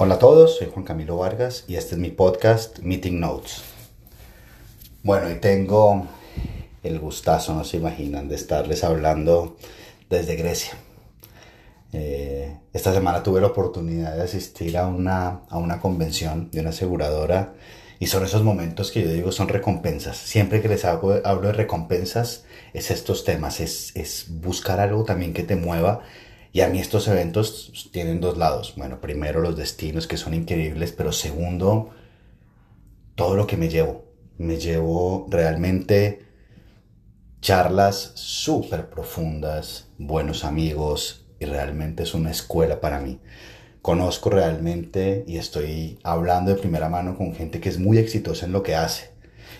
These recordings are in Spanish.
Hola a todos, soy Juan Camilo Vargas y este es mi podcast Meeting Notes. Bueno, y tengo el gustazo, no se imaginan, de estarles hablando desde Grecia. Eh, esta semana tuve la oportunidad de asistir a una, a una convención de una aseguradora y son esos momentos que yo digo son recompensas. Siempre que les hablo, hablo de recompensas es estos temas, es, es buscar algo también que te mueva y a mí estos eventos tienen dos lados. Bueno, primero los destinos que son increíbles, pero segundo, todo lo que me llevo. Me llevo realmente charlas súper profundas, buenos amigos y realmente es una escuela para mí. Conozco realmente y estoy hablando de primera mano con gente que es muy exitosa en lo que hace.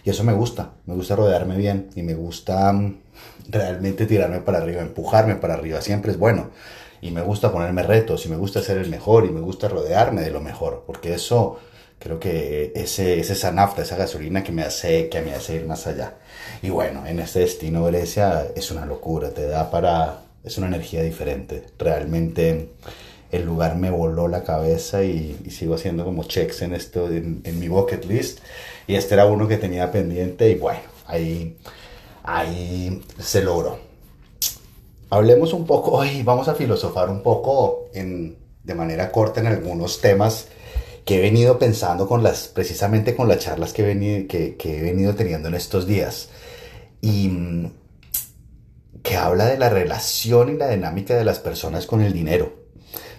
Y eso me gusta, me gusta rodearme bien y me gusta mm, realmente tirarme para arriba, empujarme para arriba, siempre es bueno. Y me gusta ponerme retos y me gusta ser el mejor y me gusta rodearme de lo mejor, porque eso creo que ese, es esa nafta, esa gasolina que me hace que me hace ir más allá. Y bueno, en este destino Grecia es una locura, te da para es una energía diferente. Realmente el lugar me voló la cabeza y, sigo haciendo como checks en esto en, en mi bucket list y este era uno que tenía pendiente y bueno, ahí ahí se logró. Hablemos un poco hoy, vamos a filosofar un poco en, de manera corta en algunos temas que he venido pensando con las, precisamente con las charlas que he venido, que, he venido teniendo en estos días. Y mm, que habla de la relación y la dinámica de las personas con el dinero.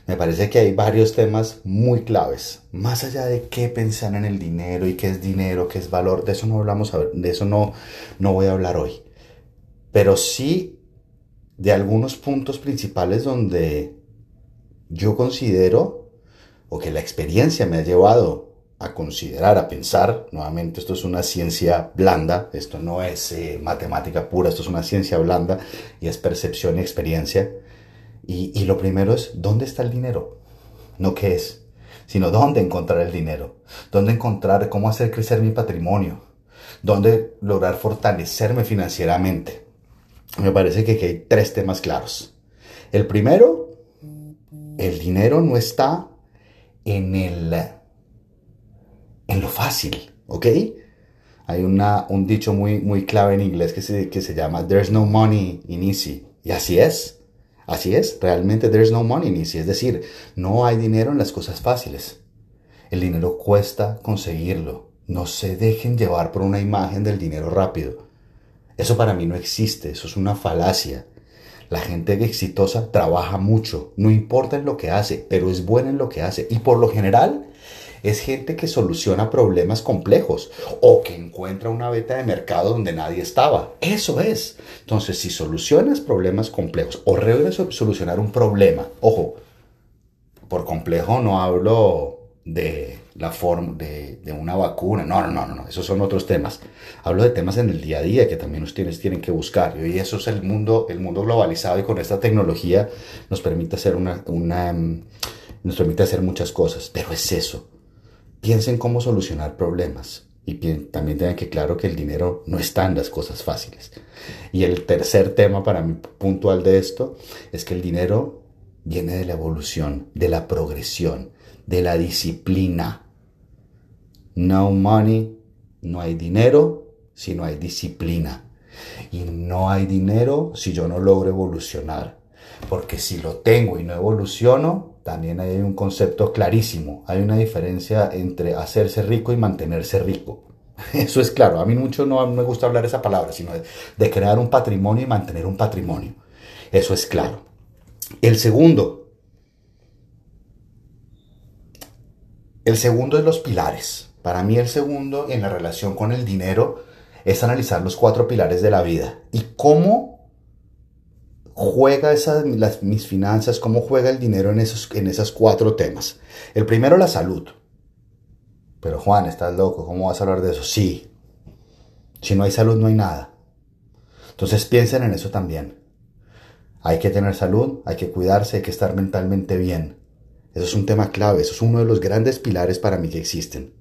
Me parece que hay varios temas muy claves. Más allá de qué pensar en el dinero y qué es dinero, qué es valor, de eso no hablamos, de eso no, no voy a hablar hoy. Pero sí de algunos puntos principales donde yo considero, o que la experiencia me ha llevado a considerar, a pensar, nuevamente esto es una ciencia blanda, esto no es eh, matemática pura, esto es una ciencia blanda y es percepción y experiencia. Y, y lo primero es, ¿dónde está el dinero? No qué es, sino dónde encontrar el dinero, dónde encontrar cómo hacer crecer mi patrimonio, dónde lograr fortalecerme financieramente me parece que hay tres temas claros. El primero, el dinero no está en el en lo fácil, ¿ok? Hay una, un dicho muy, muy clave en inglés que se, que se llama There's no money in easy. Y así es. Así es. Realmente there's no money in easy. Es decir, no hay dinero en las cosas fáciles. El dinero cuesta conseguirlo. No se dejen llevar por una imagen del dinero rápido. Eso para mí no existe, eso es una falacia. La gente exitosa trabaja mucho, no importa en lo que hace, pero es buena en lo que hace. Y por lo general es gente que soluciona problemas complejos o que encuentra una beta de mercado donde nadie estaba. Eso es. Entonces, si solucionas problemas complejos o regresas solucionar un problema, ojo, por complejo no hablo de la forma de, una vacuna. No, no, no, no, esos son otros temas. Hablo de temas en el día a día que también ustedes tienen que buscar. Y eso es el mundo, el mundo globalizado y con esta tecnología nos permite hacer una, una mm, nos permite hacer muchas cosas. Pero es eso. Piensen cómo solucionar problemas. Y también tengan que claro que el dinero no está en las cosas fáciles. Y el tercer tema para mí puntual de esto es que el dinero viene de la evolución, de la progresión de la disciplina. No money, no hay dinero si no hay disciplina. Y no hay dinero si yo no logro evolucionar. Porque si lo tengo y no evoluciono, también hay un concepto clarísimo. Hay una diferencia entre hacerse rico y mantenerse rico. Eso es claro. A mí mucho no me gusta hablar esa palabra, sino de, crear un patrimonio y mantener un patrimonio. Eso es claro. El segundo, El segundo es los pilares. Para mí el segundo en la relación con el dinero es analizar los cuatro pilares de la vida y cómo juega esas, mis finanzas, cómo juega el dinero en esos, en esos cuatro temas. El primero, la salud. Pero Juan, estás loco, ¿cómo vas a hablar de eso? Sí. Si no hay salud, no hay nada. Entonces piensen en eso también. Hay que tener salud, hay que cuidarse, hay que estar mentalmente bien. Eso es un tema clave, eso es uno de los grandes pilares para mí que existen.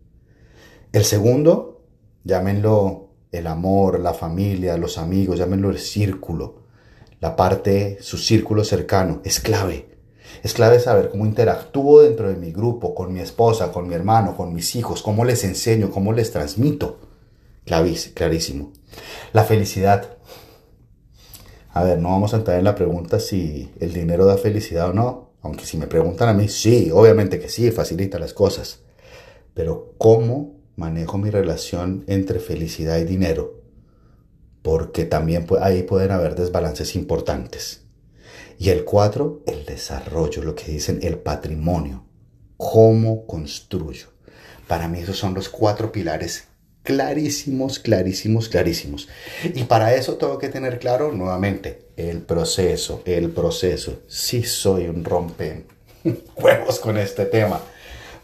El segundo, llámenlo el amor, la familia, los amigos, llámenlo el círculo, la parte, su círculo cercano, es clave. Es clave saber cómo interactúo dentro de mi grupo, con mi esposa, con mi hermano, con mis hijos, cómo les enseño, cómo les transmito. clarísimo. La felicidad. A ver, no vamos a entrar en la pregunta si el dinero da felicidad o no. Aunque si me preguntan a mí, sí, obviamente que sí, facilita las cosas. Pero ¿cómo manejo mi relación entre felicidad y dinero? Porque también ahí pueden haber desbalances importantes. Y el cuatro, el desarrollo, lo que dicen el patrimonio. ¿Cómo construyo? Para mí esos son los cuatro pilares clarísimos, clarísimos, clarísimos. Y para eso tengo que tener claro nuevamente el proceso, el proceso. Sí soy un rompe huevos con este tema,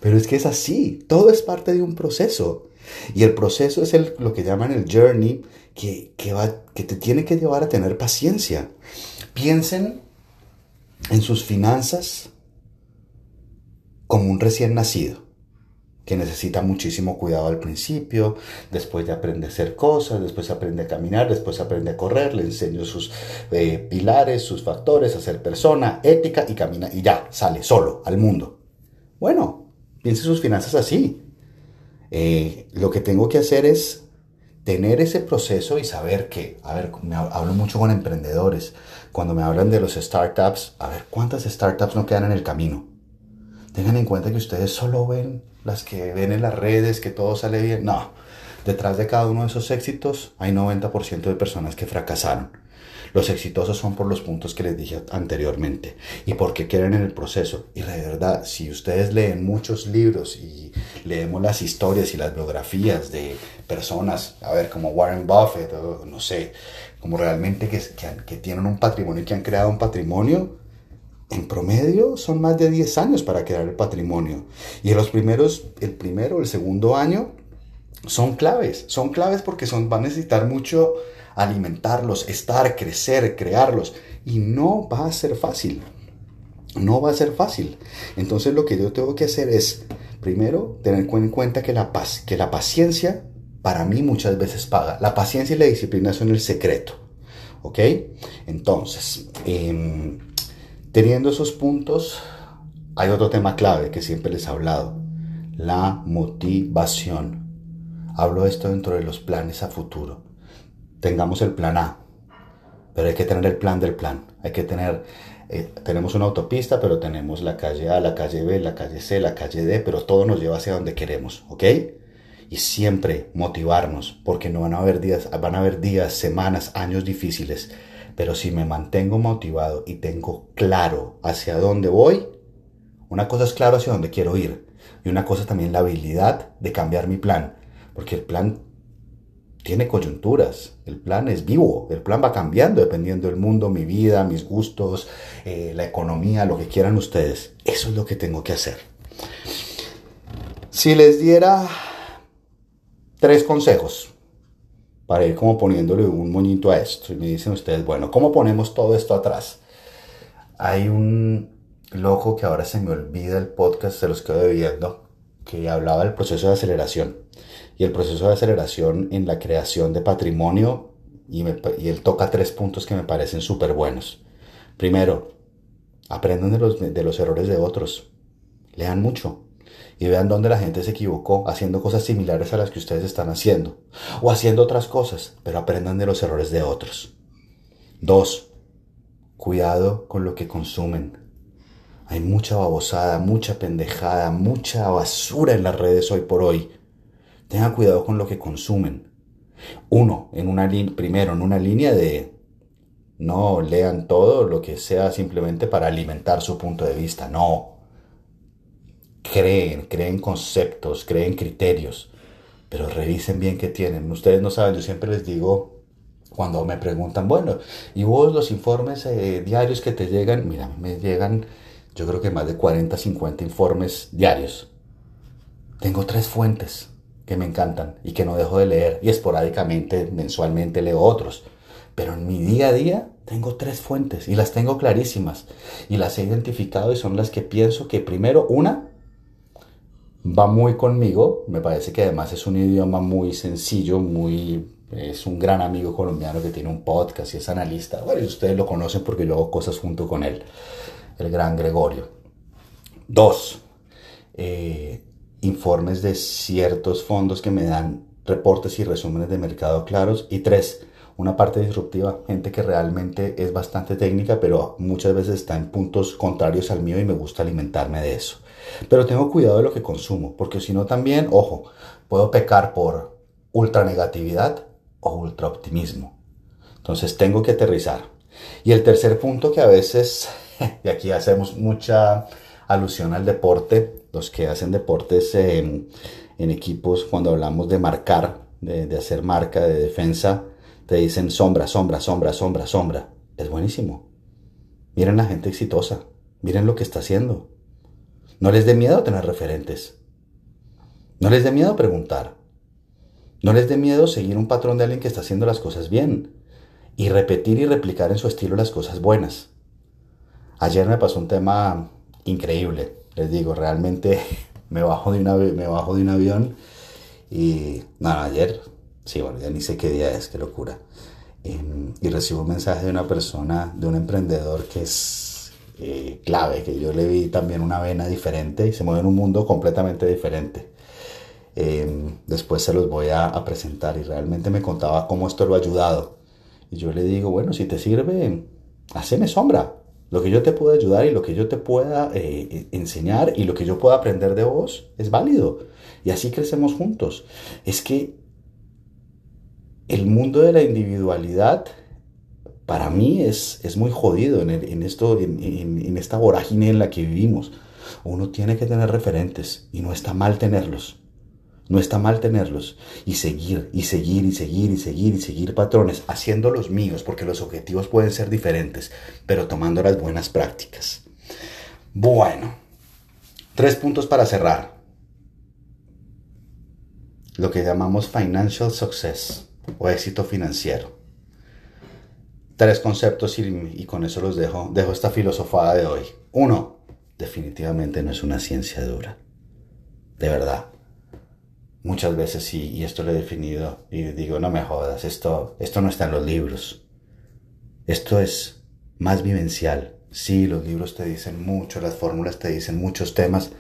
pero es que es así, todo es parte de un proceso. Y el proceso es el, lo que llaman el journey que, que, va, que te tiene que llevar a tener paciencia. Piensen en sus finanzas como un recién nacido, que necesita muchísimo cuidado al principio, después de aprender a hacer cosas, después aprende a caminar, después aprende a correr, le enseño sus eh, pilares, sus factores, a ser persona, ética y camina y ya, sale solo al mundo. Bueno, piense sus finanzas así. Eh, lo que tengo que hacer es tener ese proceso y saber que, a ver, me hablo mucho con emprendedores, cuando me hablan de los startups, a ver, ¿cuántas startups no quedan en el camino? Tengan en cuenta que ustedes solo ven las que ven en las redes, que todo sale bien. No, detrás de cada uno de esos éxitos hay 90% de personas que fracasaron. Los exitosos son por los puntos que les dije anteriormente y porque quieren en el proceso. Y de verdad, si ustedes leen muchos libros y leemos las historias y las biografías de personas, a ver, como Warren Buffett, no sé, como realmente que, que, tienen un patrimonio y que han creado un patrimonio, en promedio son más de 10 años para crear el patrimonio. Y en los primeros, el primero, el segundo año, son claves. Son claves porque son, van a necesitar mucho alimentarlos, estar, crecer, crearlos. Y no va a ser fácil. No va a ser fácil. Entonces lo que yo tengo que hacer es, primero, tener en cuenta que la, que la paciencia para mí muchas veces paga. La paciencia y la disciplina son el secreto. ¿Ok? Entonces, em, teniendo esos puntos, hay otro tema clave que siempre les he hablado. La motivación. Hablo de esto dentro de los planes a futuro tengamos el plan A, pero hay que tener el plan del plan. Hay que tener, eh, tenemos una autopista, pero tenemos la calle A, la calle B, la calle C, la calle D, pero todo nos lleva hacia donde queremos, ¿ok? Y siempre motivarnos, porque no van a haber días, van a haber días, semanas, años difíciles. Pero si me mantengo motivado y tengo claro hacia dónde voy, una cosa es claro hacia dónde quiero ir. Y una cosa también la habilidad de cambiar mi plan. Porque el plan tiene coyunturas, el plan es vivo, el plan va cambiando dependiendo del mundo, mi vida, mis gustos, eh, la economía, lo que quieran ustedes. Eso es lo que tengo que hacer. Si les diera tres consejos para ir como poniéndole un moñito a esto y me dicen ustedes, bueno, ¿cómo ponemos todo esto atrás? Hay un loco que ahora se me olvida el podcast, se los quedo viendo, que hablaba del proceso de aceleración y el proceso de aceleración en la creación de patrimonio y, él toca tres puntos que me parecen súper buenos. Primero, aprendan de los, de los errores de otros, lean mucho y vean dónde la gente se equivocó haciendo cosas similares a las que ustedes están haciendo o haciendo otras cosas, pero aprendan de los errores de otros. Dos, cuidado con lo que consumen. Hay mucha babosada, mucha pendejada, mucha basura en las redes hoy por hoy Tengan cuidado con lo que consumen. Uno, en una primero, en una línea de no lean todo lo que sea simplemente para alimentar su punto de vista. No. Creen, creen conceptos, creen criterios, pero revisen bien qué tienen. Ustedes no saben, yo siempre les digo cuando me preguntan, bueno, ¿y vos los informes eh, diarios que te llegan? Mira, me llegan yo creo que más de 40, 50 informes diarios. Tengo tres fuentes que me encantan y que no dejo de leer y esporádicamente, mensualmente leo otros. Pero en mi día a día tengo tres fuentes y las tengo clarísimas y las he identificado y son las que pienso que primero una va muy conmigo, me parece que además es un idioma muy sencillo, muy es un gran amigo colombiano que tiene un podcast y es analista. Bueno, ustedes lo conocen porque yo cosas junto con él. el gran Gregorio. Dos, eh, informes de ciertos fondos que me dan reportes y resúmenes de mercado claros. Y tres, una parte disruptiva, gente que realmente es bastante técnica, pero muchas veces está en puntos contrarios al mío y me gusta alimentarme de eso. Pero tengo cuidado de lo que consumo, porque si no también, ojo, puedo pecar por ultra negatividad o ultra optimismo. Entonces tengo que aterrizar. Y el tercer punto que a veces, y aquí hacemos mucha alusión al deporte, los que hacen deportes en, equipos, cuando hablamos de marcar, de, de hacer marca, de defensa, te dicen sombra, sombra, sombra, sombra, sombra. Es buenísimo. Miren la gente exitosa. Miren lo que está haciendo. No les dé miedo tener referentes. No les dé miedo preguntar. No les dé miedo seguir un patrón de alguien que está haciendo las cosas bien y repetir y replicar en su estilo las cosas buenas. Ayer me pasó un tema increíble, les digo, realmente me bajo de, un avión y nada, ayer, sí, bueno, ya ni sé qué día es, qué locura. Em, y recibo un mensaje de una persona, de un emprendedor que es eh, clave, que yo le vi también una vena diferente y se mueve en un mundo completamente diferente. Em, después se los voy a, a, presentar y realmente me contaba cómo esto lo ha ayudado. Y yo le digo, bueno, si te sirve, haceme sombra. Lo que yo te pueda ayudar y lo que yo te pueda eh, enseñar y lo que yo pueda aprender de vos es válido. Y así crecemos juntos. Es que el mundo de la individualidad para mí es, es muy jodido en, esto, en, en esta vorágine en la que vivimos. Uno tiene que tener referentes y no está mal tenerlos. No está mal tenerlos y seguir y seguir y seguir y seguir y seguir patrones, haciendo los míos, porque los objetivos pueden ser diferentes, pero tomando las buenas prácticas. Bueno, tres puntos para cerrar. Lo que llamamos financial success o éxito financiero. Tres conceptos y, con eso los dejo, dejo esta filosofada de hoy. Uno, definitivamente no es una ciencia dura. De verdad muchas veces sí, y esto lo he definido, y digo, no me jodas, esto, esto no está en los libros. Esto es más vivencial. Sí, los libros te dicen mucho, las fórmulas te dicen muchos temas,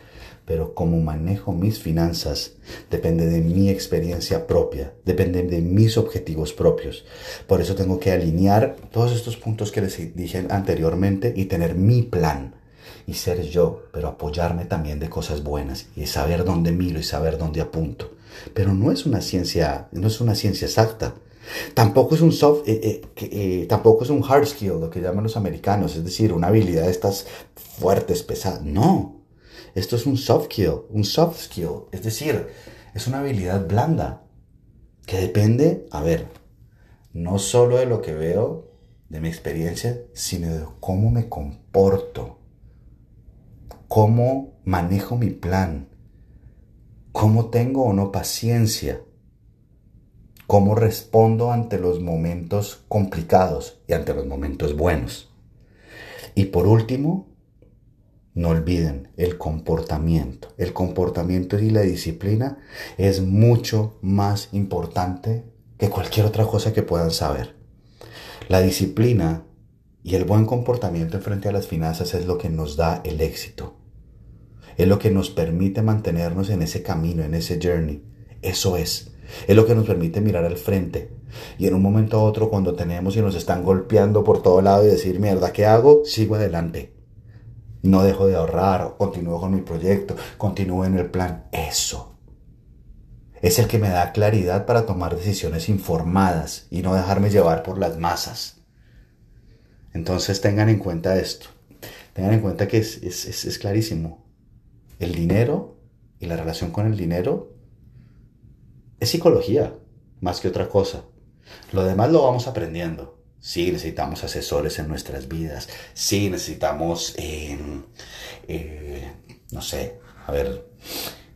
pero como manejo mis finanzas depende de mi experiencia propia, depende de mis objetivos propios. Por eso tengo que alinear todos estos puntos que les dije anteriormente y tener mi plan y ser yo, pero apoyarme también de cosas buenas y saber dónde miro y saber dónde apunto. Pero no es una ciencia, no es una ciencia exacta. Tampoco es un soft, eh, eh, eh, tampoco es un hard skill, lo que llaman los americanos, es decir, una habilidad de estas fuertes, pesadas. No, esto es un soft skill, un soft skill, es decir, es una habilidad blanda que depende, a ver, no solo de lo que veo, de mi experiencia, sino de cómo me comporto cómo manejo mi plan, cómo tengo o no paciencia, cómo respondo ante los momentos complicados y ante los momentos buenos. Y por último, no olviden el comportamiento. El comportamiento y la disciplina es mucho más importante que cualquier otra cosa que puedan saber. La disciplina y el buen comportamiento frente a las finanzas es lo que nos da el éxito es lo que nos permite mantenernos en ese camino, en ese journey. Eso es. Es lo que nos permite mirar al frente. Y en un momento a otro, cuando tenemos y nos están golpeando por todo lado y decir, mierda, ¿qué hago? Sigo adelante. No dejo de ahorrar, continúo con mi proyecto, continúo en el plan. Eso. Es el que me da claridad para tomar decisiones informadas y no dejarme llevar por las masas. Entonces tengan en cuenta esto. Tengan en cuenta que es, es, es clarísimo el dinero y la relación con el dinero es psicología más que otra cosa. Lo demás lo vamos aprendiendo. Sí, necesitamos asesores en nuestras vidas. Sí, necesitamos, em, eh, no sé, a ver,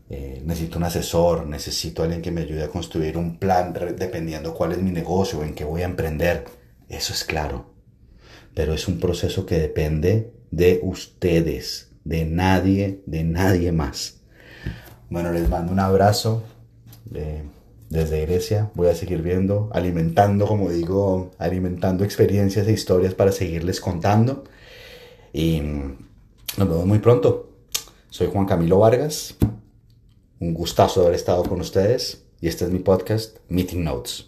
eh, necesito un asesor, necesito alguien que me ayude a construir un plan dependiendo cuál es mi negocio, en qué voy a emprender. Eso es claro. Pero es un proceso que depende de ustedes de nadie, de nadie más. Bueno, les mando un abrazo desde Grecia. Voy a seguir viendo, alimentando, como digo, alimentando experiencias e historias para seguirles contando. Y Nos vemos muy pronto. Soy Juan Camilo Vargas. Un gustazo haber estado con ustedes y este es mi podcast Meeting Notes.